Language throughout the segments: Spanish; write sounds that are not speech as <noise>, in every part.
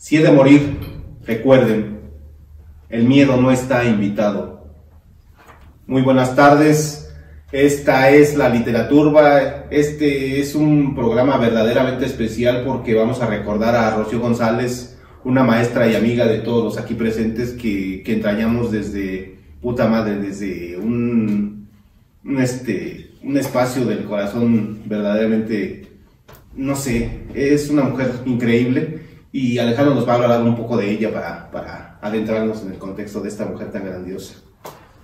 Si he de morir, recuerden, el miedo no está invitado. Muy buenas tardes, esta es la literatura, este es un programa verdaderamente especial porque vamos a recordar a Rocío González, una maestra y amiga de todos los aquí presentes que, que entrañamos desde, puta madre, desde un, este, un espacio del corazón verdaderamente, no sé, es una mujer increíble y Alejandro nos va a hablar un poco de ella para, para adentrarnos en el contexto de esta mujer tan grandiosa.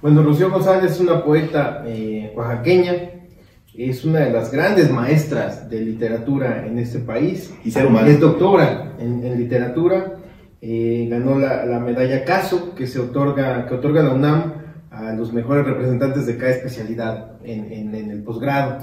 Bueno, Rocío González es una poeta eh, oaxaqueña, es una de las grandes maestras de literatura en este país. Y ser humano. Es doctora en, en literatura, eh, ganó la, la medalla CASO que se otorga, que otorga la UNAM a los mejores representantes de cada especialidad en, en- en el posgrado.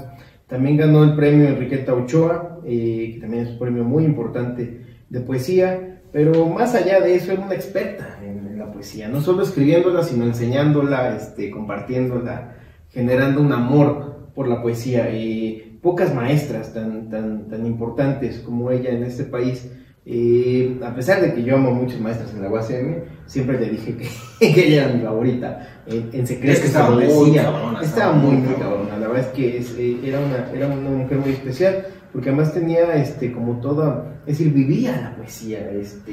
También ganó el premio Enriqueta Ochoa, eh, que también es un premio muy importante de poesía, pero más allá de eso era una experta en, en la poesía, no solo escribiéndola, sino enseñándola, este, compartiéndola, generando un amor por la poesía. Eh, pocas maestras tan, tan, tan importantes como ella en este país. eh, a pesar de que yo amo muchas maestras en la UACM, siempre le dije que, <laughs> que ella era mi favorita. En, en secreto Es que estaba muy decía. cabrona, Estaba muy, muy cabrona. La verdad es que es, eh, era, una, era una mujer muy especial, porque además tenía este, como toda, es decir, vivía la poesía, este,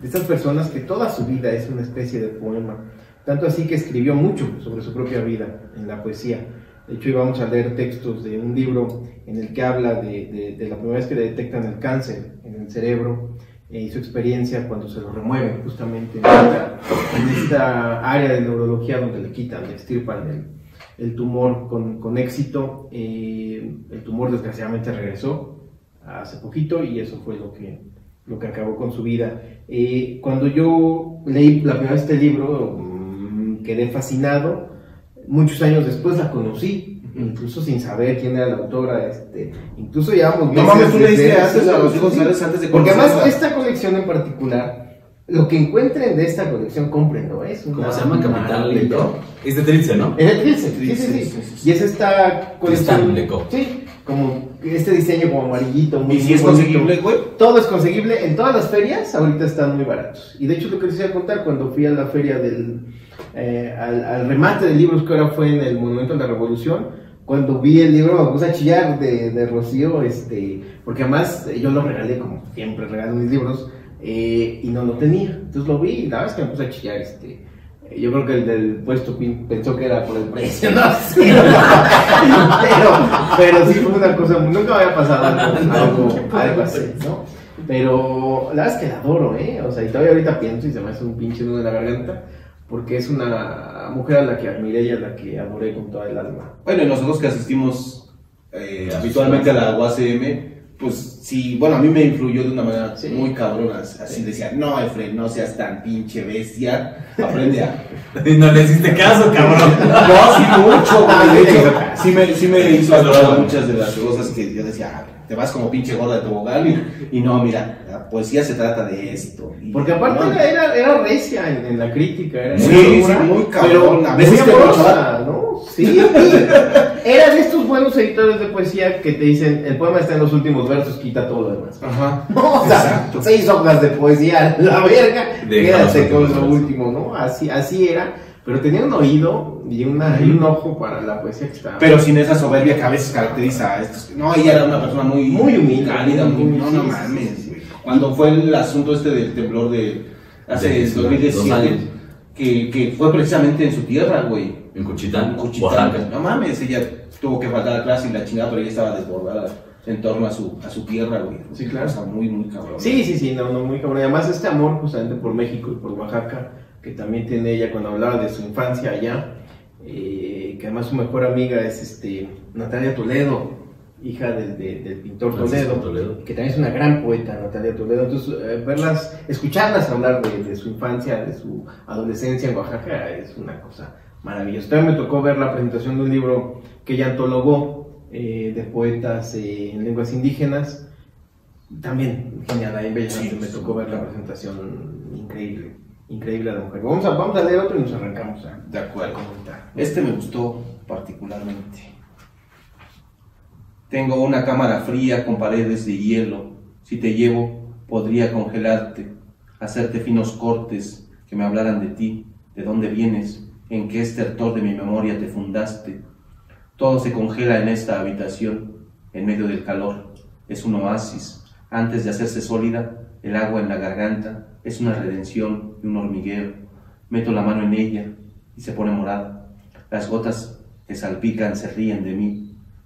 de estas personas que toda su vida es una especie de poema. Tanto así que escribió mucho sobre su propia vida en la poesía. De hecho, íbamos a leer textos de un libro en el que habla de, de- de la primera vez que le detectan el cáncer en el cerebro eh, y su experiencia cuando se lo remueven justamente en esta, en esta área de neurología donde le quitan, le extirpan el, el tumor con, con éxito. Eh, el tumor desgraciadamente regresó hace poquito y eso fue lo que, lo que acabó con su vida. Eh, cuando yo leí la primera vez este libro, mm, quedé fascinado. Muchos años después la conocí, incluso sin saber quién era la autora. Este, incluso llevamos No meses mames, tú desde- leíste antes sí, González antes de Porque además esta colección en particular, lo que encuentren de esta colección, cómprenlo. Es una ¿Cómo se llama? Capital. Leco. Es de Trilce, ¿no? Es de Trilce, sí, sí, sí. Y es esta colección. Leco. Sí, como este diseño como amarillito. Muy, Y si es conseguible, güey, Todo es conseguible. En todas las ferias ahorita están muy baratos. Y de hecho lo que les iba a contar cuando fui a la feria del... eh, al, al remate de libros que ahora fue en el Monumento de la Revolución, cuando vi el libro me puse a chillar de, de Rocío, este, porque además eh, yo lo regalé como siempre regalo mis libros eh, y no lo tenía. Entonces lo vi y la verdad es que me puse a chillar. Este, yo creo que el del puesto pensó que era por el precio, no <laughs> sé. pero, pero sí fue una cosa, nunca había pasado algo, <laughs> algo, algo así, ¿no? Pero la verdad es que la adoro, ¿eh? O sea, y todavía ahorita pienso y se me hace un pinche nudo en la garganta, porque es una mujer a la que admiré y a la que adoré con toda el alma. Bueno, y nosotros que asistimos eh, habitualmente a la UACM, pues sí, bueno, a mí me influyó de una manera Sí. muy cabrona. Así decía, no, Efren, no seas tan pinche bestia, aprende a. <laughs> Y no le hiciste caso, cabrón. <laughs> No, sí, mucho, güey. De sí, hecho, <laughs> sí. me, sí me hizo acordar muchas de las cosas que yo decía, ah, te vas como pinche gorda de tobogán y, y no, mira, la poesía se trata de esto. Y- Porque aparte no, era, era, recia en, en la crítica, era Sí, era sí, muy cabrón, pero a veces muy. Sí, era de estos buenos editores de poesía que te dicen, el poema está en los últimos versos, quita todo lo demás. Ajá. <laughs> No, o sea, Exacto. seis hojas de poesía, <laughs> la verga, quédate con lo último, ¿no? Así, así era, pero tenía un oído y, una, y un ojo para la poesía que estaba... Pero sin esa soberbia que a veces caracteriza a estos. No, ella era una persona muy, Muy humilde, cálida, muy. muy- No, no sí, mames, sí, sí. güey. Cuando fue el asunto este del temblor de. Hace De- 2017, dos años. Que, que fue precisamente en su tierra, güey. En Cuchitán, En Cuchitán. Oaxaca. No mames, ella tuvo que faltar a clase y la chingada, pero ella estaba desbordada en torno a su, a su tierra, güey. Sí, claro. O sea, muy, muy cabrón. Sí, sí, sí, no, no, muy cabrón. Y Además, este amor justamente por México y por Oaxaca, que también tiene ella cuando hablaba de su infancia allá, eh, que además su mejor amiga es este, Natalia Toledo, hija del, de- del pintor Toledo, Toledo. que también es una gran poeta, Natalia Toledo. Entonces, eh, verlas, escucharlas hablar de, de su infancia, de su adolescencia en Oaxaca, es una cosa maravillosa. También me tocó ver la presentación de un libro que ella antologó eh, de poetas eh, en lenguas indígenas. También genial, ahí en Bellas Sí, me tocó ver la presentación increíble, increíble de la mujer. Vamos a, vamos a leer otro y nos arrancamos a, De acuerdo. a comentar. Este me gustó particularmente. Tengo una cámara fría con paredes de hielo. Si te llevo, podría congelarte. hacerte finos cortes que me hablaran de ti, de dónde vienes, en qué estertor de mi memoria te fundaste. Todo se congela en esta habitación, en medio del calor. Es un oasis. Antes de hacerse sólida, el agua en la garganta es una redención y un hormigueo. Meto la mano en ella y se pone morada. Las gotas que salpican se ríen de mí.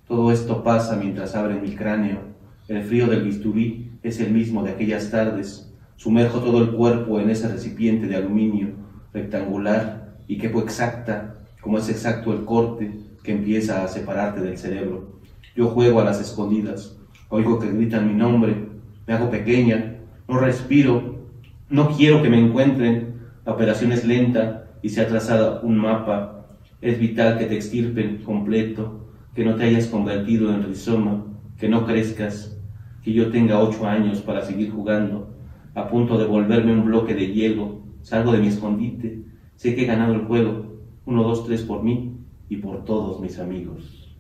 Todo esto pasa mientras abre mi cráneo. El frío del bisturí es el mismo de aquellas tardes. Sumerjo todo el cuerpo en ese recipiente de aluminio rectangular y quepo exacta, como es exacto el corte que empieza a separarte del cerebro. Yo juego a las escondidas, oigo que gritan mi nombre, me hago pequeña, no respiro, no quiero que me encuentren. La operación es lenta y se ha trazado un mapa. Es vital que te extirpen completo, que no te hayas convertido en rizoma, que no crezcas, que yo tenga ocho años para seguir jugando, a punto de volverme un bloque de hielo. Salgo de mi escondite, sé que he ganado el juego, uno, dos, tres por mí y por todos mis amigos.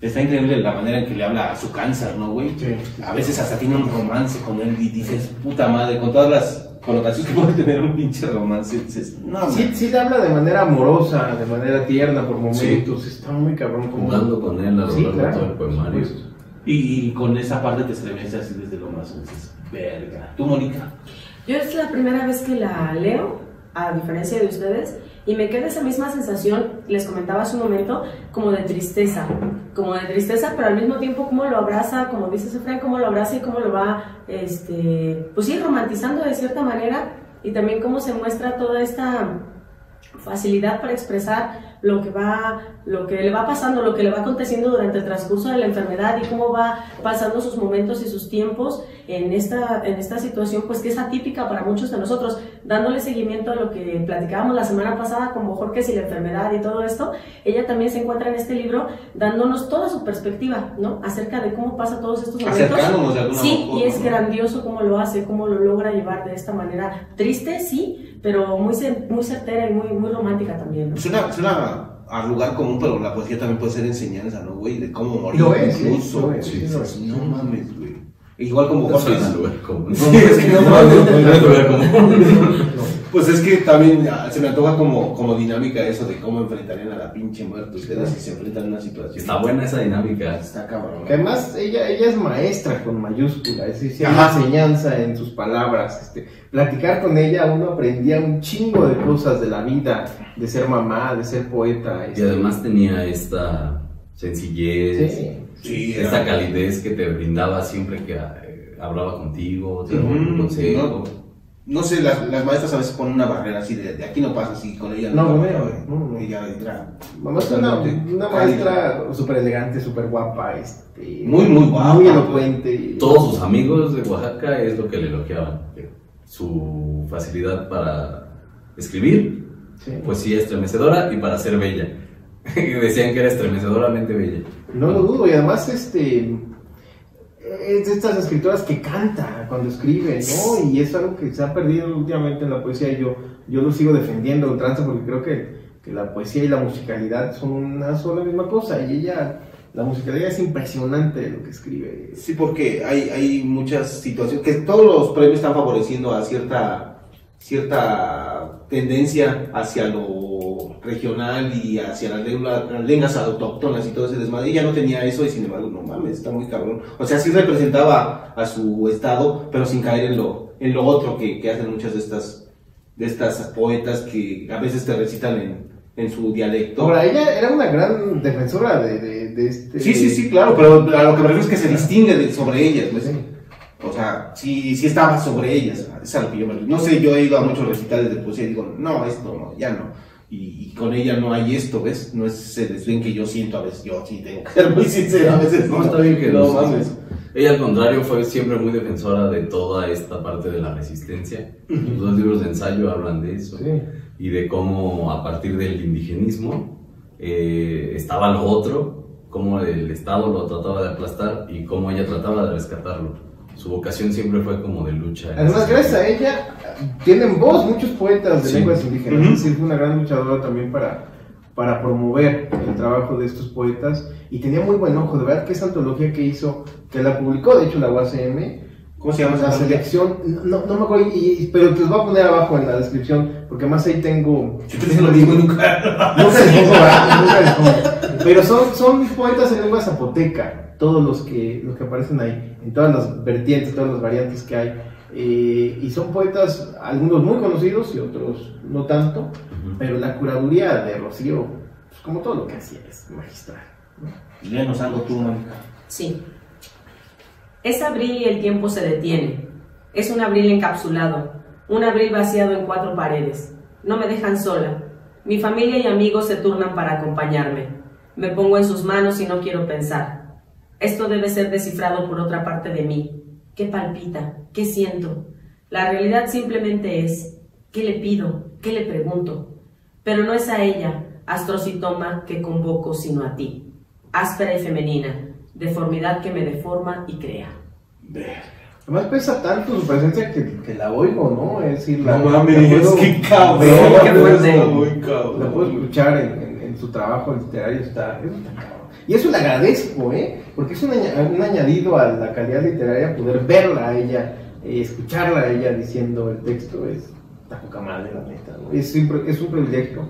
Está increíble la manera en que le habla a su cáncer, ¿no, güey? Sí. A veces hasta tiene un romance con él y dices, puta madre, con todas las connotaciones que puede tener un pinche romance, dices, no, Sí, sí te habla de manera amorosa, de manera tierna por momentos, está muy cabrón como... Jugando con él a lo Sí, largo de claro, todo el poemario. Y, y con esa parte te estremece así desde lo más, dices, verga. ¿Tú, Mónica? Yo es la primera vez que la leo, a diferencia de ustedes, y me queda esa misma sensación, les comentaba hace un momento, como de tristeza, como de tristeza, pero al mismo tiempo como lo abraza, como dice Sefran, cómo lo abraza y cómo lo va, este, pues sí, romantizando de cierta manera, y también cómo se muestra toda esta facilidad para expresar lo que va lo que le va pasando lo que le va aconteciendo durante el transcurso de la enfermedad y cómo va pasando sus momentos y sus tiempos en esta en esta situación pues que es atípica para muchos de nosotros. Dándole seguimiento a lo que platicábamos la semana pasada con Borges y la enfermedad y todo esto ella también se encuentra en este libro dándonos toda su perspectiva no acerca de cómo pasa todos estos momentos. Acercándonos de alguna sí forma, y es ¿no? grandioso cómo lo hace cómo lo logra llevar de esta manera triste sí pero muy muy certera y muy muy romántica también ¿no? Suena, suena a lugar común, pero la poesía también puede ser enseñanza, ¿no, güey? De cómo morir. Lo es, sí, incluso. lo es, sí, sí, lo es. No mames, güey. Igual como No común. Sí, es que no No, mames. no, no es lugar común. Pues es que también se me antoja como, como dinámica eso de cómo enfrentarían a la pinche muerte ustedes si se enfrentan a una situación. Está buena esa dinámica. Está cabrón. Que además ella, ella es maestra con mayúscula, es decir, hay enseñanza en sus palabras. Este, platicar con ella uno aprendía un chingo de cosas de la vida, de ser mamá, de ser poeta. Y este, además tenía esta sencillez, sí, Sí, esta calidez que te brindaba siempre que eh, hablaba contigo, te daba un consejo. no, no sé, las, las maestras a veces ponen una barrera así de, de aquí no pasa así con ella. No, no, güey. no, no. Ella era Mamá es una, una maestra súper elegante, súper guapa, este, Muy, muy guapa. Muy elocuente. Todos sus amigos de Oaxaca es lo que le elogiaban. Su facilidad para escribir, Sí. poesía estremecedora y para ser bella. <laughs> Decían que era estremecedoramente bella. No lo dudo, y además este es de estas escritoras que canta cuando escribe, ¿no? Y es algo que se ha perdido últimamente en la poesía y yo, yo lo sigo defendiendo a ultranza porque creo que, que la poesía y la musicalidad son una sola misma cosa y ella, la musicalidad es impresionante lo que escribe. Sí, porque hay, hay muchas situaciones que todos los premios están favoreciendo a cierta, cierta tendencia hacia lo regional y hacia las lenguas, las lenguas autóctonas y todo ese desmadre. Ella no tenía eso y sin embargo, no mames, está muy cabrón. O sea, sí representaba a su estado, pero sin caer en lo, en lo otro que, que hacen muchas de estas, de estas poetas que a veces te recitan en, en su dialecto. Ahora, ella era una gran defensora de, de, de este... Sí, sí, sí, claro, pero a lo que me refiero es que se distingue de- sobre ellas. pues. Sí. O sea, sí, sí estaba sobre ellas. Es a lo que yo me refiero. No sé, yo he ido a muchos recitales de poesía y digo, no, esto no, ya no. Y, y con ella no hay esto, ¿ves? No es ese desdén que yo siento a veces. Yo sí tengo que ser muy sincero a veces. No, está bien que no no mames. Ella al contrario fue siempre muy defensora de toda esta parte de la resistencia. Los libros de ensayo hablan de eso. Sí. Y de cómo a partir del indigenismo eh, estaba lo otro, cómo el Estado lo trataba de aplastar y cómo ella trataba de rescatarlo. Su vocación siempre fue como de lucha. Además, gracias a ella, tienen voz muchos poetas de Sí. lenguas indígenas. Ujú. Es decir, fue una gran luchadora también para, para promover el trabajo de estos poetas. Y tenía muy buen ojo, de verdad que esa antología que hizo, que la publicó, de hecho, la UACM, ¿Cómo se llama La selección, no, no me acuerdo, y- pero te los voy a poner abajo en la descripción, porque además ahí tengo... Yo te lo digo nunca. Nunca les pongo. Nunca les pongo. Pero son, son poetas en lengua zapoteca, todos los que, los que aparecen ahí, en todas las vertientes, todas las variantes que hay. Eh, y son poetas, algunos muy conocidos y otros no tanto, Ujú. pero la curaduría de Rocío, pues, como todo lo que hacía, es magistral. ¿no? Léanos algo tú, Mónica. Sí. Es abril y el tiempo se detiene. Es un abril encapsulado, un abril vaciado en cuatro paredes. No me dejan sola. Mi familia y amigos se turnan para acompañarme. Me pongo en sus manos y no quiero pensar. Esto debe ser descifrado por otra parte de mí. ¿Qué palpita? ¿Qué siento? La realidad simplemente es, ¿qué le pido? ¿Qué le pregunto? Pero no es a ella, astrocitoma, que convoco, sino a ti. Áspera y femenina, deformidad que me deforma y crea. Además pesa tanto su presencia que, que la oigo, ¿no? Es decir, la, No la mames, puedo qué cabrón. la puedo- fuerte. Muy cabrón. La puedo escuchar en, en- en su trabajo literario, está, está cabrón. Y eso le agradezco, ¿eh? Porque es un, un añadido a la calidad literaria poder verla a ella, eh, escucharla a ella diciendo el texto, es está poca madre, la neta, ¿no? Es, siempre- es un privilegio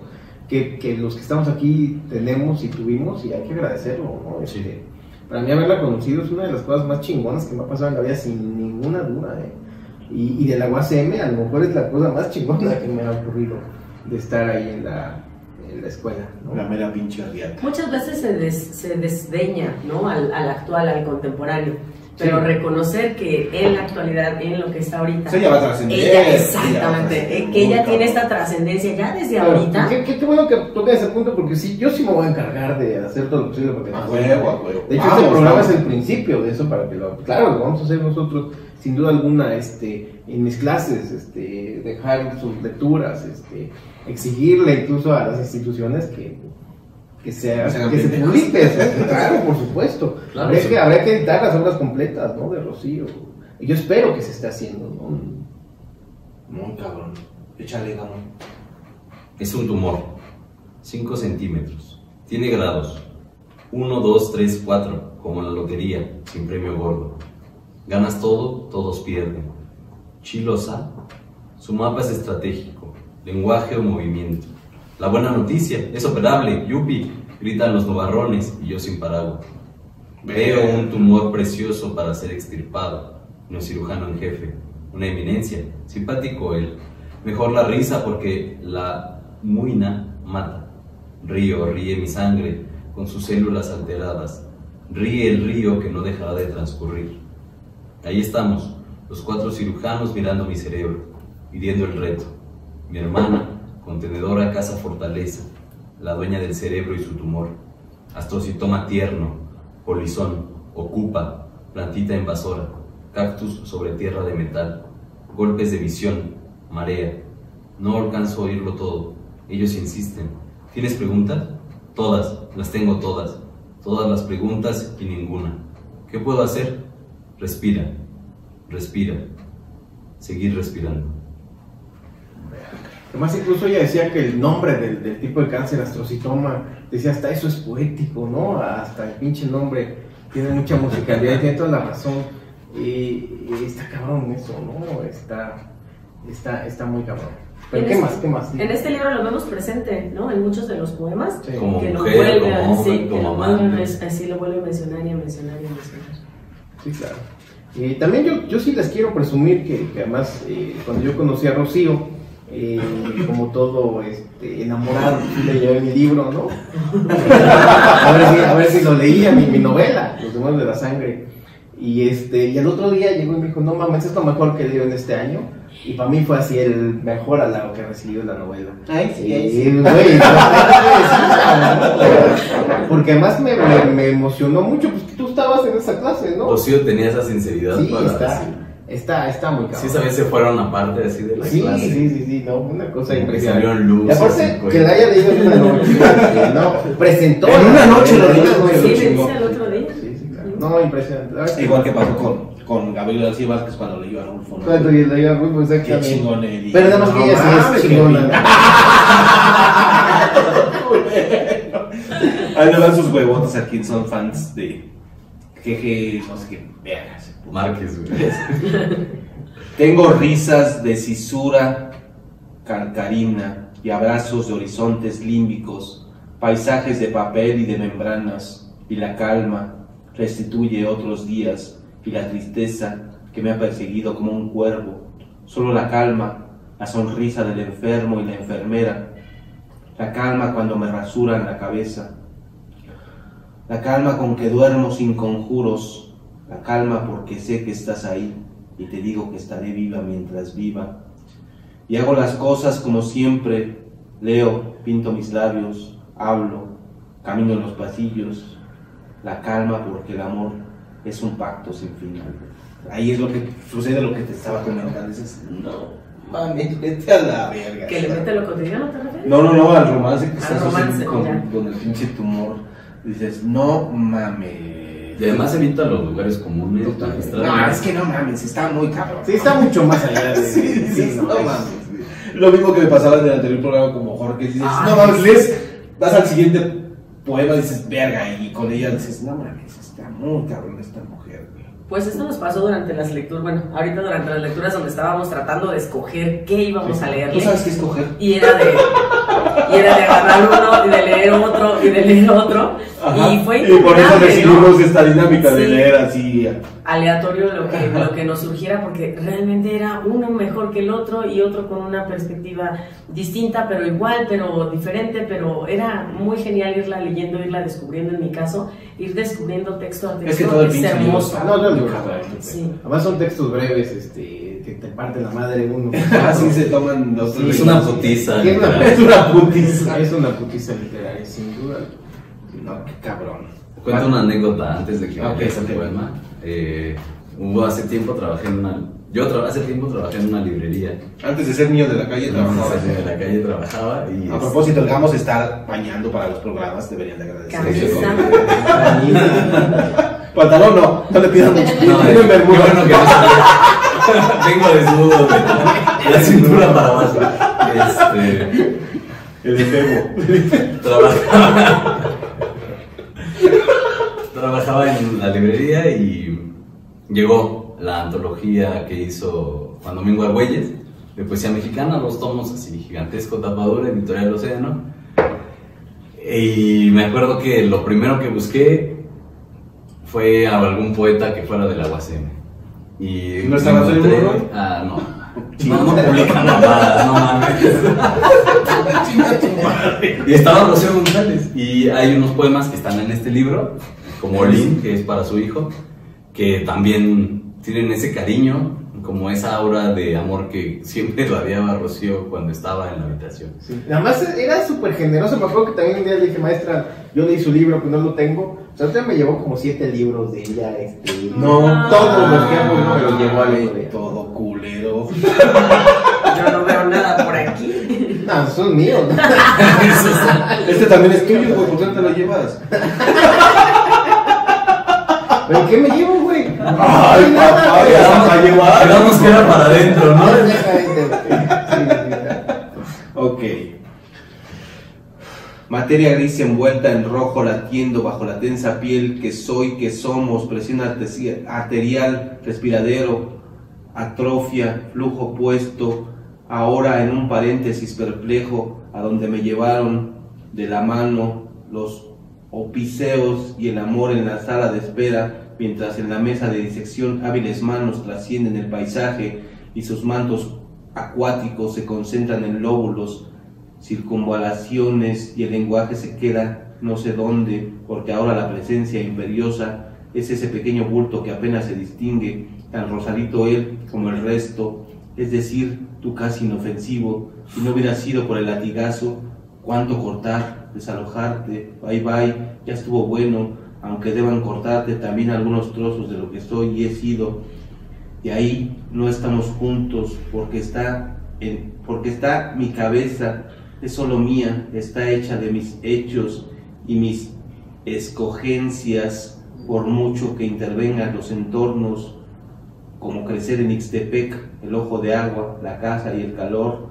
que, que los que estamos aquí tenemos y tuvimos y hay que agradecerlo, ¿no? Sí. Este, para mí haberla conocido es una de las cosas más chingonas que me ha pasado en la vida sin ninguna duda, ¿eh? Y, y de la UACM a lo mejor es la cosa más chingona que me ha ocurrido de estar ahí en la, en la escuela, ¿no? La mera pinche riata. Muchas veces se, des- se desdeña ¿no? al, al actual, al contemporáneo, pero Sí. reconocer que en la actualidad, en lo que está ahorita, O sea, ella va a trascender. ella, ella va a exactamente, trascender, eh, que ella tiene esta trascendencia ya desde Claro, ahorita. Qué, qué- qué bueno que toques ese punto porque sí, yo sí me voy a encargar de hacer todo lo posible porque A huevo, a huevo. De hecho, Vamos, este programa vamos. es el principio de eso para que lo claro, lo vamos a hacer nosotros sin duda alguna este en mis clases, este dejar sus lecturas, este exigirle incluso a las instituciones que que, sea, hagan que se publique, o sea, claro, por supuesto. <laughs> Claro, habría, sí. que, habría que editar las obras completas, ¿no? De Rocío. Y yo espero que se esté haciendo, ¿no? Muy cabrón. Échale, gamón. Es un tumor. 5 centímetros. Tiene grados. 1, 2, 3, 4. Como la lotería, sin premio gordo. Ganas todo, todos pierden. Chilosa. Su mapa es estratégico. Lenguaje o movimiento. La buena noticia, es operable. Yupi. Gritan los novarrones y yo sin paraguas. Veo un tumor precioso para ser extirpado. No cirujano en jefe. Una eminencia. Simpático él. Mejor la risa porque la muina mata. Río, ríe mi sangre con sus células alteradas. Ríe el río que no dejará de transcurrir. Ahí estamos, los cuatro cirujanos mirando mi cerebro, pidiendo el reto. Mi hermana, contenedora casa fortaleza, la dueña del cerebro y su tumor. Astrocitoma tierno, polizón, ocupa, plantita invasora, cactus sobre tierra de metal, golpes de visión, marea. No alcanzo a oírlo todo. Ellos insisten. ¿Tienes preguntas? Todas, las tengo todas. Todas las preguntas y ninguna. ¿Qué puedo hacer? Respira, respira, seguir respirando. Además, incluso ella decía que el nombre del, del tipo de cáncer, astrocitoma, decía hasta eso es poético, ¿no? Hasta el pinche nombre tiene mucha musicalidad <laughs> tiene toda la razón. Y, y está cabrón eso, ¿no? Está, está, está muy cabrón. Pero En ¿qué este- más? ¿Qué más? En este libro lo vemos presente, ¿no? En muchos de los poemas. Sí. Como que lo mujer, vuelve a- como sí, hombre, que como lo vuelve así lo vuelve a mencionar y a mencionar y a mencionar. Sí, claro. Y también yo, yo sí les quiero presumir que, que además eh, cuando yo conocí a Rocío, eh, como todo este, enamorado, sí le llevé mi libro, ¿no? a, ver si, a ver si lo leía, mi, mi novela, Los demonios de la sangre. Y, este, y el otro día llegó y me dijo, no mames, es lo mejor que leído en este año. Y para mí fue así el mejor halago que he recibido en la novela. Ay, Sí, sí. Porque además me, me, me emocionó mucho, pues que tú estabas en esa clase, ¿no? Rocío tenía esa sinceridad Sí, para está, decir. está, está muy cabrón. Sí, vez se fueron aparte así de la Sí, clase. sí, sí, sí, no, una cosa que impresionante. salieron luces y aparte, y que la haya leído en una noche, <laughs> no, presentó. En una noche lo dice el otro día. Sí, sí, claro. No, impresionante. Igual que pasó con, con Gabriel García Vázquez cuando leyó a Rulfo. ¿no? Cuando yo leía a Rulfo, Qué exactamente. chingonería. Pero nada más que ella es qué chingona. <laughs> <laughs> Ahí le dan sus huevotes a quien son fans de GG, no sé qué, vergas. Márquez. Tengo risas de cisura carcarina y abrazos de horizontes límbicos, paisajes de papel y de membranas, y la calma restituye otros días, y la tristeza que me ha perseguido como un cuervo, solo la calma, la sonrisa del enfermo y la enfermera, la calma cuando me rasuran la cabeza, la calma con que duermo sin conjuros, la calma porque sé que estás ahí y te digo que estaré viva mientras viva. Y hago las cosas como siempre, leo, pinto mis labios, hablo, camino en los pasillos, la calma porque el amor es un pacto sin final. Ahí es lo que sucede lo que te estaba comentando. Dices, no, mami, vete a la verga. ¿Que le mete lo cotidiano, te refieres? No, no, no, al romance que Al estás romance, haciendo con, con el pinche tumor. Dices, no mames. Y además evita los lugares comunes. Magistralmente. No, es que no mames, está muy cabrón. Sí, está mucho más allá de. <laughs> Sí, sí, no, no es- mames. Lo mismo que me pasaba en el anterior programa como Jorge. Dices, Ay, no mames, lees, vas al siguiente poema, dices, verga, y con ella dices, no mames, está muy cabrón esta mujer, güey. Pues esto nos pasó durante las lecturas, bueno, ahorita durante las lecturas donde estábamos tratando de escoger qué íbamos a ¿Tú leerle. sabes qué escoger? Y era de, y era de agarrar uno y de leer otro y de leer otro. Y fue y por eso decidimos ¿no? esta dinámica de leer así. aleatorio lo que, lo que nos surgiera porque realmente era uno mejor que el otro y otro con una perspectiva distinta pero igual pero diferente pero era muy genial irla leyendo irla descubriendo en mi caso ir descubriendo texto a texto Es que todo el hermoso Ah, no, no, no, Cabrón. Sí. Además son textos breves, este, que te parte la madre uno. <laughs> Así se toman los Sí, Es una putiza. Es una- literal. Es una putiza. Es una putiza literaria, sin duda. No, qué cabrón. Cuento una anécdota antes de que Ok, me leas el poema. Eh, hubo hace tiempo trabajé en una. Yo tra- hace tiempo trabajé en una librería. Antes de ser niño de la calle, trabajaba. Entonces, en la calle trabajaba y. A propósito, el Gamos está bañando para los programas, deberían de agradecer. Camisa. <laughs> Pantalón no, no le pidan mucho. No, Tienen eh, qué bermuda. bueno que no se- <laughs> Vengo desnudo de la cintura para abajo. Este. El efebo. Trabajaba. Trabajaba en la librería y llegó la antología que hizo Juan Domingo Argüelles de poesía mexicana, los tomos así gigantesco, tapadura, editorial Océano. Y me acuerdo que lo primero que busqué fue a algún poeta que fuera de la UACM. Y ¿No estaba Monroy? Ah, no. <laughs> No, no publica mamadas, no mames. <laughs> Y estaba Rocío González. Y hay unos poemas que están en este libro, como Olin, que es para su hijo, que también tienen ese cariño, como esa aura de amor que siempre <laughs> radiaba Rocío cuando estaba en la habitación. Sí. Nada más era súper generoso. Me acuerdo que también un día le dije, maestra, yo leí su libro, que no lo tengo. O sea, usted me llevó como siete libros de ella. Este, No, todos los que me los llevó a leer. Todo culero. <laughs> yo no veo nada por aquí No, son míos. ¿no? <laughs> Este también es tuyo, güey, ¿por qué no te lo llevas? ¿Pero qué me llevo? Ay, papá, ya para llevar. que era para adentro, ¿no? Ok. Materia gris envuelta en rojo latiendo bajo la tensa piel que soy, que somos, presión arterial, respiradero, atrofia, flujo puesto, ahora en un paréntesis perplejo a donde me llevaron de la mano los opiseos y el amor en la sala de espera, mientras en la mesa de disección hábiles manos trascienden el paisaje y sus mantos acuáticos se concentran en lóbulos, circunvalaciones y el lenguaje se queda no sé dónde, porque ahora la presencia imperiosa es ese pequeño bulto que apenas se distingue, tan rosadito él como el resto, es decir, tú casi inofensivo, si no hubiera sido por el latigazo, cuánto cortar, desalojarte, bye bye, ya estuvo bueno, aunque deban cortarte también algunos trozos de lo que soy y he sido, y ahí no estamos juntos porque está, en, porque está mi cabeza, es solo mía, está hecha de mis hechos y mis escogencias, por mucho que intervengan los entornos, como crecer en Ixtepec, el ojo de agua, la casa y el calor,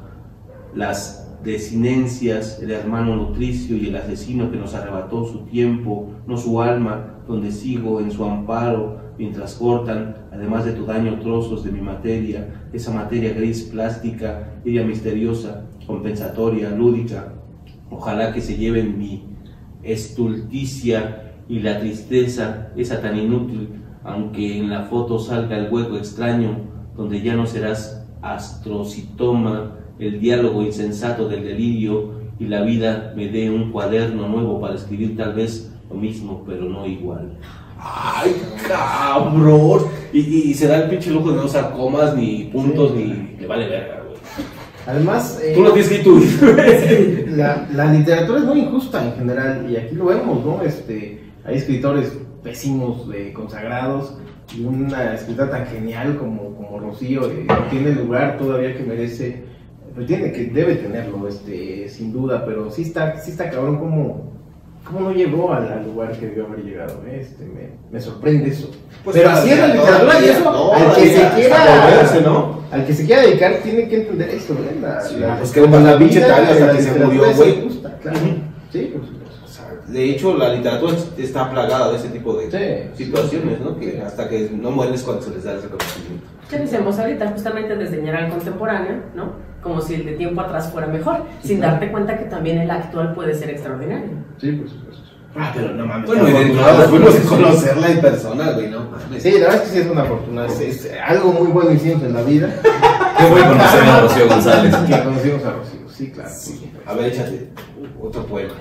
las desinencias, el hermano nutricio y el asesino que nos arrebató su tiempo, no su alma, donde sigo en su amparo mientras cortan, además de tu daño, trozos de mi materia, esa materia gris plástica, ella misteriosa, compensatoria, lúdica. Ojalá que se lleven mi estulticia y la tristeza, esa tan inútil, aunque en la foto salga el hueco extraño, donde ya no serás astrocitoma, el diálogo insensato del delirio y la vida me dé un cuaderno nuevo para escribir tal vez lo mismo, pero no igual. Ay, cabrón. Y, y, se da el pinche lujo de no usar comas, ni puntos, ni. Le vale verga, güey. Además, eh, Tú lo tienes que ir tú. <laughs> la, la literatura es muy injusta en general, y aquí lo vemos, ¿no? Este, hay escritores pésimos, eh, consagrados, y una escritora tan genial como, como Rocío eh, no tiene lugar todavía que merece, pero tiene que, debe tenerlo, este, sin duda, pero sí está, sí está cabrón como, como no llegó al, al lugar que debió haber llegado, ¿eh? este, me, me sorprende eso. Pues pero así es la literatura y eso, al que se quiera... hasta volverse, ¿no? Al que se quiera dedicar tiene que entender esto. La, Sí, la- pues que era la pinche tarea hasta la que se murió, güey. claro. Sí. O sea, de hecho, la literatura es- está plagada de ese tipo de Sí. situaciones, ¿no? Que hasta que no mueres cuando se les da el reconocimiento. ¿Qué decíamos ahorita? Justamente desdeñar al contemporáneo, ¿no? Como si el de tiempo atrás fuera mejor, sin darte cuenta que también el actual puede ser extraordinario. Sí, por supuesto. Ah, pero no mames. Bueno, y de- fuimos de conocerla en persona, güey, no mames. Sí, la verdad es que sí es una fortuna. Es, es algo muy bueno hicimos en la vida. Qué bueno conocer a Rocío González. Que conocimos a Rocío. Sí, claro. Sí. A ver, échate otro poema.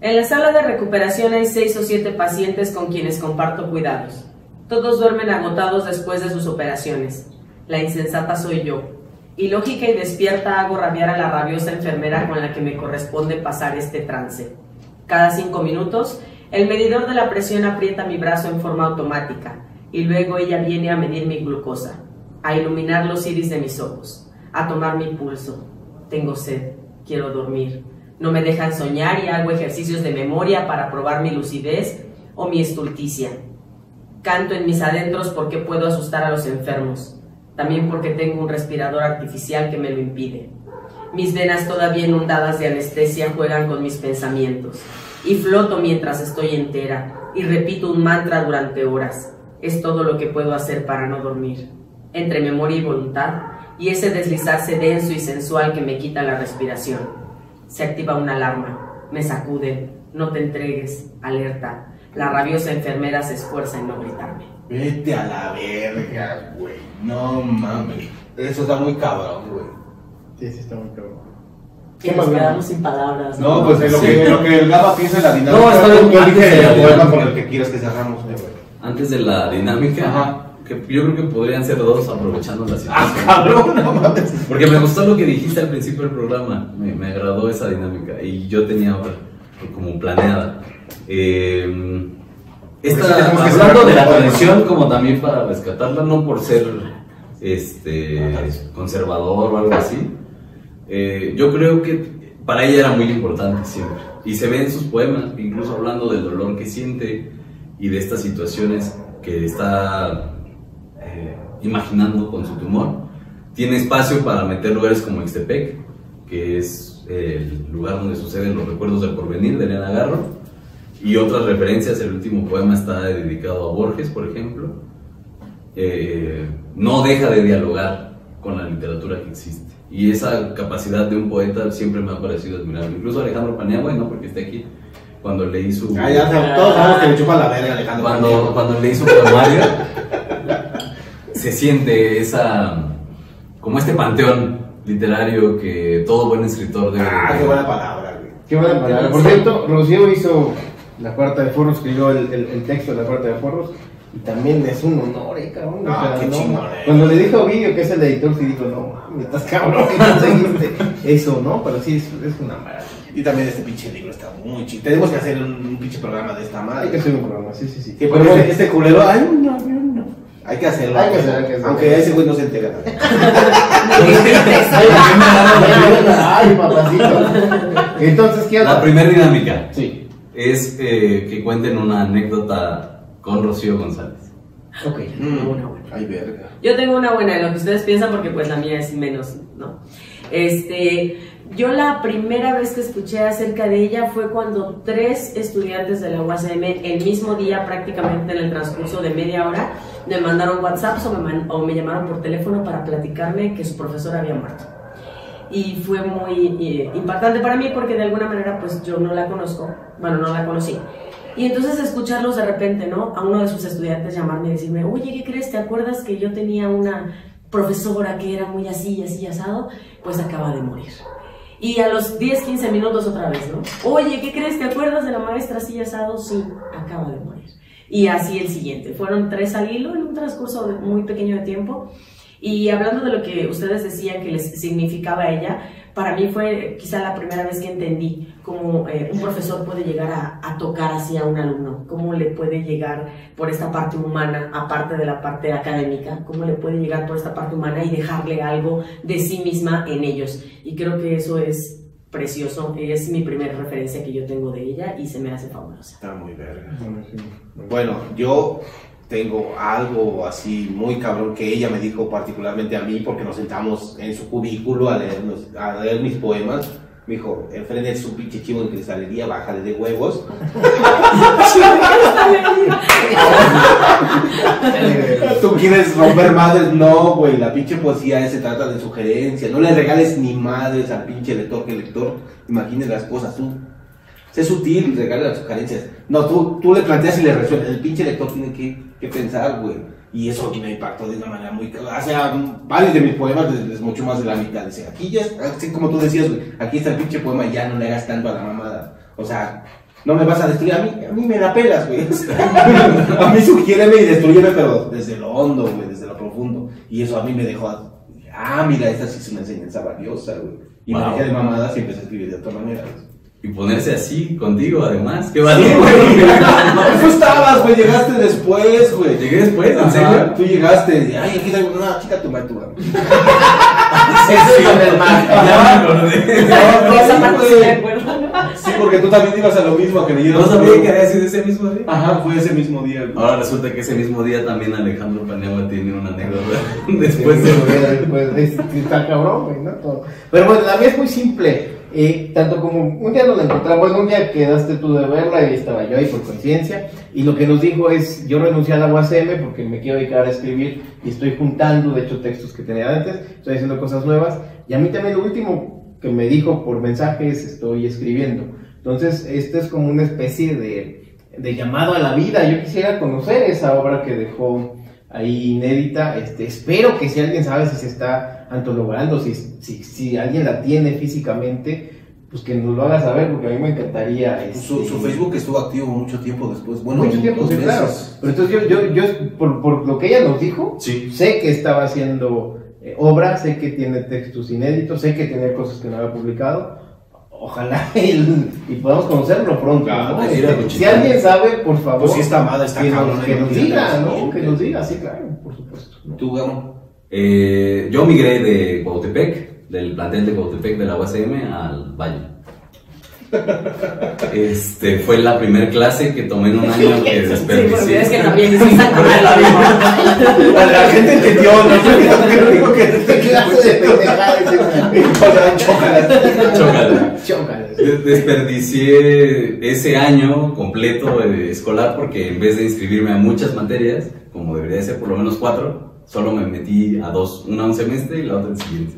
En la sala de recuperación hay seis o siete pacientes con quienes comparto cuidados. Todos duermen agotados después de sus operaciones. La insensata soy yo. Ilógica y despierta hago rabiar a la rabiosa enfermera con la que me corresponde pasar este trance. Cada cinco minutos, el medidor de la presión aprieta mi brazo en forma automática y luego ella viene a medir mi glucosa, a iluminar los iris de mis ojos, a tomar mi pulso. Tengo sed, quiero dormir. No me dejan soñar y hago ejercicios de memoria para probar mi lucidez o mi estulticia. Canto en mis adentros porque puedo asustar a los enfermos, también porque tengo un respirador artificial que me lo impide. Mis venas todavía inundadas de anestesia juegan con mis pensamientos y floto mientras estoy entera y repito un mantra durante horas. Es todo lo que puedo hacer para no dormir. Entre memoria y voluntad y ese deslizarse denso y sensual que me quita la respiración. Se activa una alarma, me sacuden, no te entregues, alerta. La rabiosa enfermera se esfuerza en no gritarme. Vete a la verga, güey. No mames. Eso está muy cabrón, güey. Sí, sí, está muy cabrón. Y ¿Qué nos quedamos sin palabras. No, pues lo, Sí. que, lo que el Gaba piensa en la dinámica. No, está bien, yo antes dije de la el poema dinámica. con el que quieras que cerramos, eh, güey. Antes de la dinámica, Ajá. que yo creo que podrían ser dos aprovechando la Ah, situación. cabrón, no mames. Porque me gustó lo que dijiste al principio del programa, me, me agradó esa dinámica y yo tenía otra como planeada. Eh, esta- sí hablando de la tradición como también para rescatarla, no por ser este, conservador o algo así, eh, yo creo que para ella era muy importante siempre. Y se ve en sus poemas, incluso hablando del dolor que siente y de estas situaciones que está eh, imaginando con su tumor. Tiene espacio para meter lugares como Ixtepec, que es el lugar donde suceden los recuerdos del porvenir de Elena Garro. Y otras referencias, el último poema está dedicado a Borges, por ejemplo. Eh, no deja de dialogar con la literatura que existe. Y esa capacidad de un poeta siempre me ha parecido admirable. Incluso Alejandro Paniagua, no porque esté aquí, cuando leí su... Ah, ya todos sabemos que le chupa la verga Alejandro. Cuando, cuando leí su poemario, se siente esa. como este panteón literario que todo buen escritor debe. de Ah, qué buena palabra, güey. Qué buena palabra. Por cierto, Rocío hizo la cuarta de forros, escribió el, el, el texto de la cuarta de forros. Y también es un honor, eh, cabrón. Ah, qué chingón, eh. Cuando le dijo a Ovidio, que es el editor, sí dijo, no mames, estás cabrón, que conseguiste eso, ¿no? Pero sí, es, es una maravilla. Y también este pinche libro está muy chido. Tenemos que hacer un, un pinche programa de esta Hay que madre. hacer un programa, sí, sí, sí. Que Pero este, este culero, ay, no, no, no. Hay que hacerlo. Hay que hacer, hay que hacer. Aunque ese güey no se entera. Ay, papacito. Entonces, ¿qué La primera dinámica Sí. Es eh, que cuenten una anécdota con Rocío González. Ok. Mm. Una buena. Ay, verga. Yo tengo una buena de lo que ustedes piensan porque pues la mía es menos, ¿no? Este, yo la primera vez que escuché acerca de ella fue cuando tres estudiantes de la UACM el mismo día, prácticamente en el transcurso de media hora, me mandaron WhatsApp o me, man- o me llamaron por teléfono para platicarme que su profesor había muerto. Y fue muy eh, impactante para mí porque de alguna manera pues yo no la conozco, bueno, no la conocí. Y entonces escucharlos de repente, ¿no? A uno de sus estudiantes llamarme y decirme, oye, ¿qué crees? ¿Te acuerdas que yo tenía una profesora que era muy así así asado? Pues acaba de morir. Y a los 10, 15 minutos otra vez, ¿no? Oye, ¿qué crees? ¿Te acuerdas de la maestra así asado? Sí, acaba de morir. Y así el siguiente. Fueron tres al hilo en un transcurso muy pequeño de tiempo. Y hablando de lo que ustedes decían que les significaba a ella, para mí fue quizá la primera vez que entendí cómo eh, un profesor puede llegar a, a tocar así a un alumno, cómo le puede llegar por esta parte humana, aparte de la parte académica, cómo le puede llegar por esta parte humana y dejarle algo de sí misma en ellos. Y creo que eso es precioso, es mi primera referencia que yo tengo de ella y se me hace fabulosa. Está muy verga. Bueno, yo tengo algo así muy cabrón que ella me dijo particularmente a mí porque nos sentamos en su cubículo a leer, a leer mis poemas. Me dijo, enfrente de su pinche chivo de cristalería, bájale de huevos. <laughs> Tú quieres romper madres, no, güey. La pinche poesía se trata de sugerencias. No le regales ni madres al pinche lector que el lector imagine las cosas. Tú sé sutil y regale las sugerencias. No, tú, tú le planteas y le resuelves. El pinche lector tiene que, que pensar, güey. Y eso me impactó de una manera muy. O sea, varios de mis poemas, es mucho más de la mitad. Dice, aquí ya, así como tú decías, güey, aquí está el pinche poema y ya no le hagas tanto a la mamada. O sea, no me vas a destruir. A mí, a mí me la pelas, güey. <laughs> a mí sugiéreme y destruyeme, pero desde lo hondo, güey, desde lo profundo. Y eso a mí me dejó. Ah, mira, esta sí es una enseñanza valiosa, güey. Y me Wow. dejé de mamadas y empecé a escribir de otra manera. güey. Y ponerse así contigo, además. Qué Sí, valor. güey. <laughs> Tú estabas, güey, llegaste después, güey. Llegué después, ¿en Ajá, serio? Tú llegaste, ay, aquí traigo una chica tu matura. <laughs> Eso con el mar. Ya me <laughs> sí, sí. Sí, porque tú también ibas a lo mismo, que No sabía que había sido ese mismo día. Ajá, fue ese mismo día. güey. Ahora resulta que ese mismo día también Alejandro Paneagua tiene una anécdota. Después de. de está cabrón, güey, ¿no? Pero bueno, la mía es muy simple. Eh, tanto como un día nos la encontramos, bueno, un día quedaste tú de verla y estaba yo ahí por conciencia. Y lo que nos dijo es: Yo renuncié a la UACM porque me quiero dedicar a escribir y estoy juntando, de hecho, textos que tenía antes, estoy haciendo cosas nuevas. Y a mí también lo último que me dijo por mensaje es: Estoy escribiendo. Entonces, esto es como una especie de, de llamado a la vida. Yo quisiera conocer esa obra que dejó ahí inédita. Este, espero que si alguien sabe si se está antologando, si, si, si alguien la tiene físicamente, pues que nos lo haga saber, porque a mí me encantaría. Este, Su, su Facebook estuvo activo mucho tiempo después. Bueno, mucho tiempo, sí, claro. Pero entonces yo, yo, yo por, por lo que ella nos dijo, Sí. sé que estaba haciendo eh, obra, sé que tiene textos inéditos, sé que tenía cosas que no había publicado. Ojalá <laughs> y, y podamos conocerlo pronto. Claro, ¿no? pues, Este, si alguien sabe, por favor, Pues sí está madre, está que, nos, que no nos diga, ¿no? Que nos diga, sí, claro, por supuesto. ¿no? Tú, Gabo. Eh, yo migré de Cuautepec, del plantel de Cuautepec de la UACM al Valle. <laughs> Este, fue la primera clase que tomé en un año <laughs> que Sí, desperdicié. es que también la <laughs> misma. La gente entendió, ¿no? Digo que ¿Qué clase de pendejada es esa? Chócala. Chócala. Chócala. De- Desperdicié ese año completo eh, escolar porque en vez de inscribirme a muchas materias, como debería de ser por lo menos cuatro, solo me metí a dos, una un semestre y la otra el siguiente.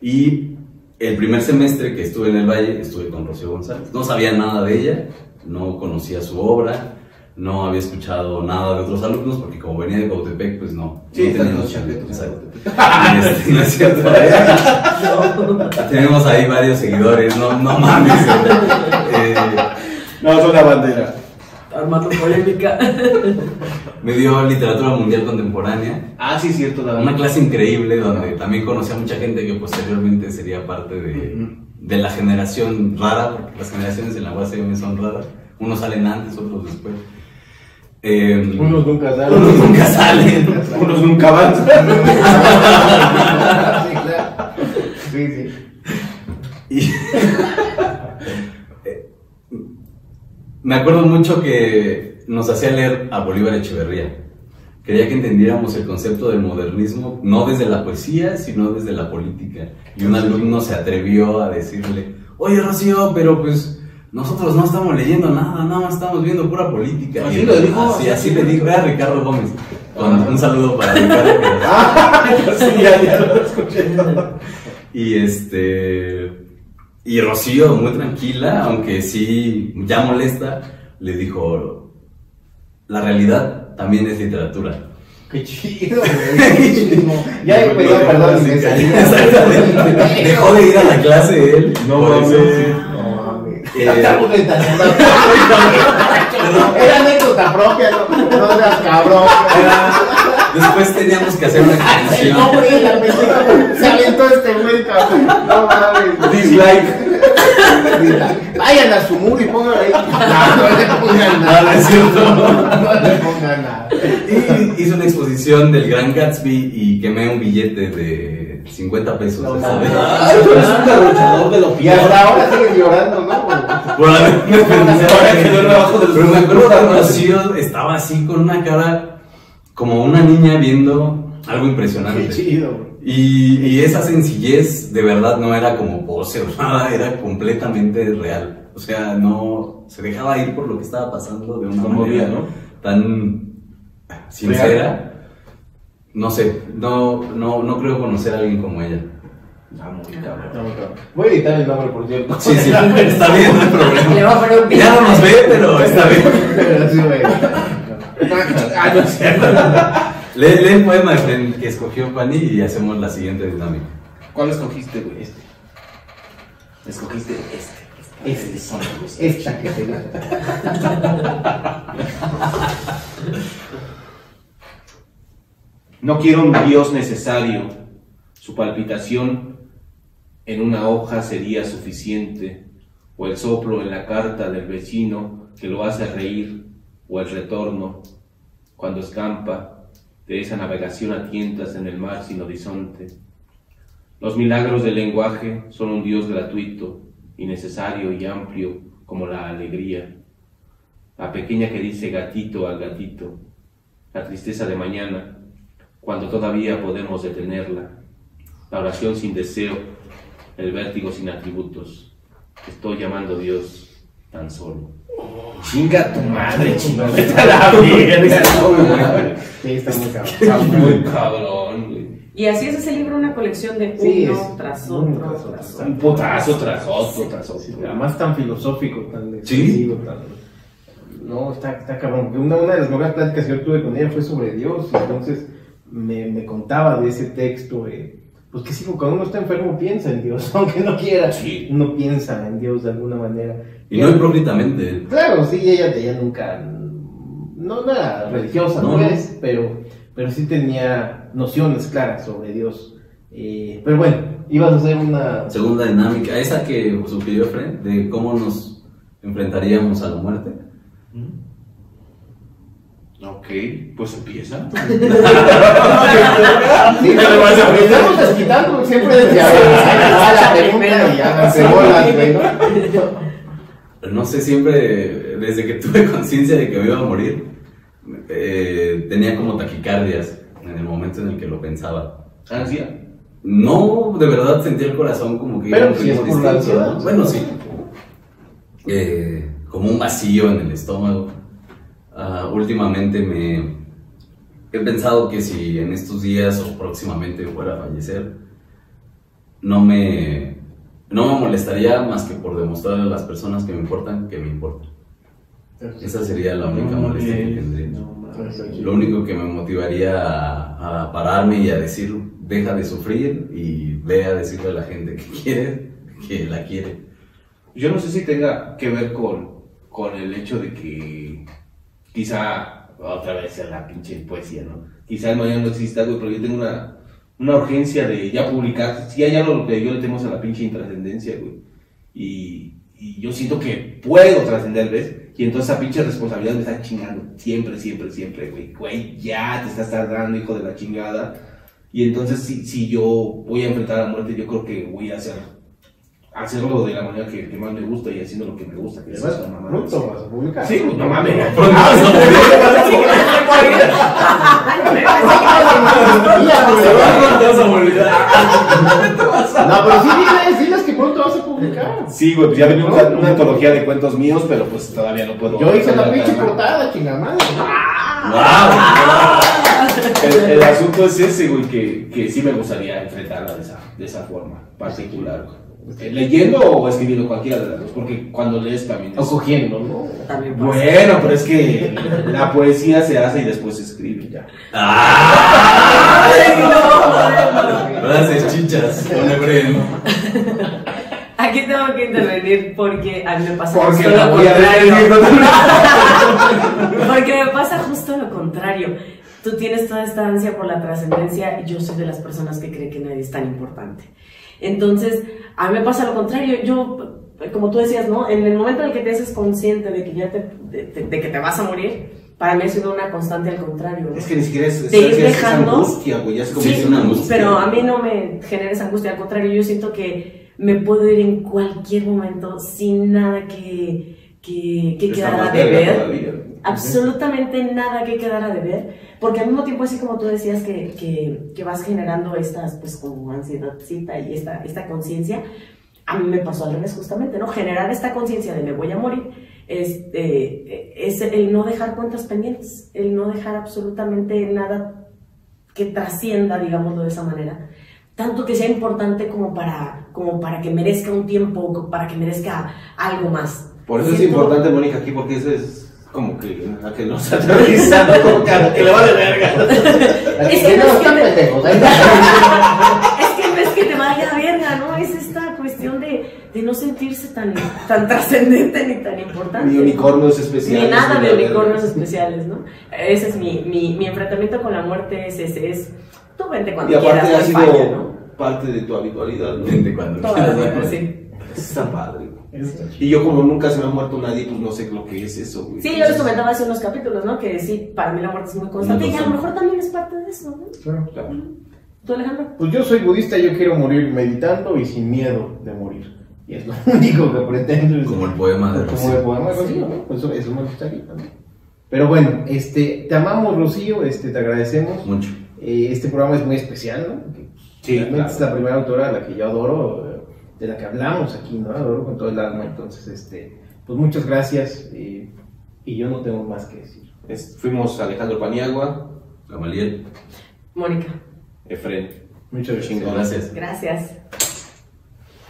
Y el primer semestre que estuve en el Valle, estuve con Rocío González. No sabía nada de ella, no conocía su obra, no había escuchado nada de otros alumnos porque como venía de Cautepec, pues no. Sí, no tenía están los noción. chaquetos. Exacto. Y <laughs> este, no es cierto. Tenemos ahí varios seguidores, no, no mames. <laughs> Eh, No, son la bandera. Armando polémica. <laughs> me dio literatura mundial contemporánea, Ah, sí, cierto, la una clase increíble donde también conocí a mucha gente que posteriormente sería parte de, de la generación rara, porque las generaciones en la UACM son raras. Unos salen antes, otros después. Eh, Unos nunca saben. unos nunca salen. Unos nunca avanzan. <laughs> <laughs> Sí, claro. Sí, sí. Y me acuerdo mucho que nos hacía leer a Bolívar Echeverría. quería que entendiéramos el concepto del modernismo, no desde la poesía, sino desde la política. Y un alumno se atrevió a decirle, oye Rocío, pero pues nosotros no estamos leyendo nada, nada más estamos viendo pura política. ¿Así Y lo dijo? Así, así le dijo, era Ricardo Gómez. Con- un saludo para Ricardo. que- sí, <laughs> <laughs> ya, ya lo escuché. Y este. Y Rocío, muy tranquila, aunque sí ya molesta, le dijo: La realidad también es literatura. Qué chido, güey. Ya <laughs> he pedido perdón me. <laughs> Exactamente. Dejó de ir a la clase él. No mames. No mames. Eh. <laughs> Era anécdota propia, no, no seas cabrón. Después teníamos que hacer una la Dislike. <laughs> Vayan a su muro y pongan ahí. <laughs> No, no le pongan nada. no es cierto. No le <laughs> pongan nada. Y hizo una exposición del Gran Gatsby y quemé un billete de 50 pesos. No vez. Ay, tú eres un derrochador de lo Y hasta ahora siguen llorando, ¿no? Por haberme pensado Ahora que duerme abajo de los Pero me acuerdo que estaba así con una cara como una niña viendo algo impresionante. Qué chido, güey. Y, y esa sencillez de verdad no era como pose o <laughs> nada, era completamente real. O sea, no se dejaba ir por lo que estaba pasando de una manera movía, ¿no? tan sincera. No sé, no, no, no creo conocer a alguien como ella. Ah, muy cabrón. No, no. Voy a editar el nombre, por cierto. Sí, sí, <laughs> está bien, no hay problema. <laughs> Le voy a poner un Ya no nos ve, pero está bien. Pero sí, güey. Ah, no es cierto. Lee, lee el poema que escogió Fanny y hacemos la siguiente dinámica. ¿Cuál escogiste, güey? Este. Escogiste este. Este. Son los- Esta que te No quiero un Dios necesario. Su palpitación en una hoja sería suficiente, o el soplo en la carta del vecino que lo hace reír, o el retorno, cuando escampa, de esa navegación a tientas en el mar sin horizonte. Los milagros del lenguaje son un Dios gratuito, innecesario y amplio como la alegría. La pequeña que dice gatito al gatito, la tristeza de mañana, cuando todavía podemos detenerla, la oración sin deseo, el vértigo sin atributos. Estoy llamando a Dios tan solo. Chinga tu madre, chinga. <laughs> <laughs> Sí, está muy cabrón. Está muy cabrón, güey. Y así es ese libro, una colección de Sí, uno es tras otro, tras otro. tras Un otro. putazo tras otro, tras otro. Sí, además tan filosófico, tan Sí. tan... No, está, está cabrón. Una, una de las mejores pláticas que yo tuve con ella fue sobre Dios. Y entonces me, me contaba de ese texto. eh, pues que sí, cuando uno está enfermo piensa en Dios, <laughs> aunque no quiera. Sí. Uno piensa en Dios de alguna manera. Y no hipócritamente. Claro, sí, ella, ella nunca, no era religiosa, No, no, no. es, pero, pero sí tenía nociones claras sobre Dios. Eh, pero bueno, ibas a hacer una... Segunda dinámica, esa que sugirió Fred, de cómo nos enfrentaríamos a la muerte. Ok, pues empieza. <laughs> Sí, pero desquitando siempre desde ahora. A la <laughs> pregunta y ya se bolas, güey. <laughs> No sé, siempre, desde que <laughs> tuve conciencia de que me iba a morir, eh, tenía como taquicardias en el momento en el que lo pensaba. Ansia. No, de verdad sentía el corazón como que... Pero iba a un si es por la distinto, ansiedad. ¿no? Bueno, sí. Eh, como un vacío en el estómago. Ah, últimamente me he pensado que si en estos días o próximamente fuera a fallecer, no me, no me molestaría más que por demostrarle a las personas que me importan que me importan. Esa sería la única molestia que tendría. Lo único que me motivaría a, a pararme y a decir, deja de sufrir y ve a decirle a la gente que quiere, que la quiere. Yo no sé si tenga que ver con, con el hecho de que quizá, otra vez sea la pinche poesía, ¿no? Quizá el mañana no exista, güey, pero yo tengo una, una urgencia de ya publicar. Si hay algo que yo le tengo a la pinche intrascendencia, güey. Y, y yo siento que puedo trascender, ¿ves? Y entonces esa pinche responsabilidad me está chingando siempre, siempre, siempre, güey. Güey, ya te estás tardando, hijo de la chingada. Y entonces si, si yo voy a enfrentar a la muerte, yo creo que voy a hacer hacerlo de la manera que, que más me gusta y haciendo lo que me gusta. Que es esta mamada. pronto vas a publicar. Sí, pues no mames. No, pero sí diles, diles que pronto vas a publicar. Sí, güey, pues ya venía una, una antología de cuentos míos, pero pues todavía no puedo. Yo hice la pinche portada, chingada madre. El, el asunto es ese, güey, que, que sí me gustaría enfrentarla de esa, de esa forma particular. güey. Eh, ¿Leyendo o escribiendo cualquiera de las dos? Porque cuando lees también es... O cogiendo, ¿no? También pasa. Bueno, pero es que la poesía se hace y después se escribe ya. Frases chichas con Efren. Aquí tengo que intervenir porque a mí me pasa Porque justo la lo voy a contrario. <laughs> Porque me pasa justo lo contrario. Tú tienes toda esta ansia por la trascendencia y yo soy de las personas que cree que nadie es tan importante. Entonces, a mí me pasa lo contrario. Yo, como tú decías, ¿no? En el momento en el que te haces consciente de que ya te, de, de- de que te vas a morir, para mí ha sido una constante al contrario. ¿no? Es que ni siquiera es, es, De ir es- es dejando- angustia, güey. Ya se Sí, una angustia. pero a mí no me genera esa angustia, al contrario, yo siento que me puedo ir en cualquier momento sin nada que, que, quedara de ver, todavía. Absolutamente nada que quedara de ver, porque al mismo tiempo, así como tú decías que, que, que vas generando estas, pues como ansiedadcita y esta, esta conciencia, a mí me pasó al revés justamente, ¿no? Generar esta conciencia de me voy a morir, este, es el no dejar cuentas pendientes, el no dejar absolutamente nada que trascienda, digámoslo de esa manera, tanto que sea importante como para, como para que merezca un tiempo, para que merezca algo más. Por eso es importante, Mónica, aquí, porque eso es como que a que nos aterriza, ¿no? como que, a que le va de verga. Es que no es que están me- pendejos. Es que no es que te vaya a verga, ¿no? Es esta cuestión de, de no sentirse tan, tan trascendente ni tan importante. Ni unicornios especiales. Ni nada de unicornios especiales, ¿no? Ese es mi, mi, mi enfrentamiento con la muerte, es ese, es tú vente cuando Y aparte quieras, no ha hay sido falla, ¿no? parte de tu habitualidad, ¿no? Gente cuando quieras, sí. Está padre. Y yo como nunca se me ha muerto nadie, pues no sé lo que es eso, güey. Sí, yo les comentaba hace unos capítulos, ¿no? Que sí, para mí la muerte es muy constante y a lo mejor también es parte de eso, ¿no? Claro. Claro. ¿Tú, Alejandro? Pues yo soy budista, yo quiero morir meditando y sin miedo de morir. Y es lo <laughs> único que pretendo. es- Como el poema de Como Rocío. el poema de Rocío, ¿no? Pues eso, eso me gustaría también. Pero bueno, este, te amamos, Rocío, este, te agradecemos. Mucho. Eh, este programa es muy especial, ¿no? Porque Sí, realmente claro. es la primera autora a la que yo adoro, eh, de la que hablamos aquí, ¿no? Adoro con todo el alma. Entonces, este, pues muchas gracias. eh, y yo no tengo más que decir. Es- fuimos Alejandro Paniagua, Gamaliel. Mónica. Efren. Muchas gracias. Gracias. Gracias.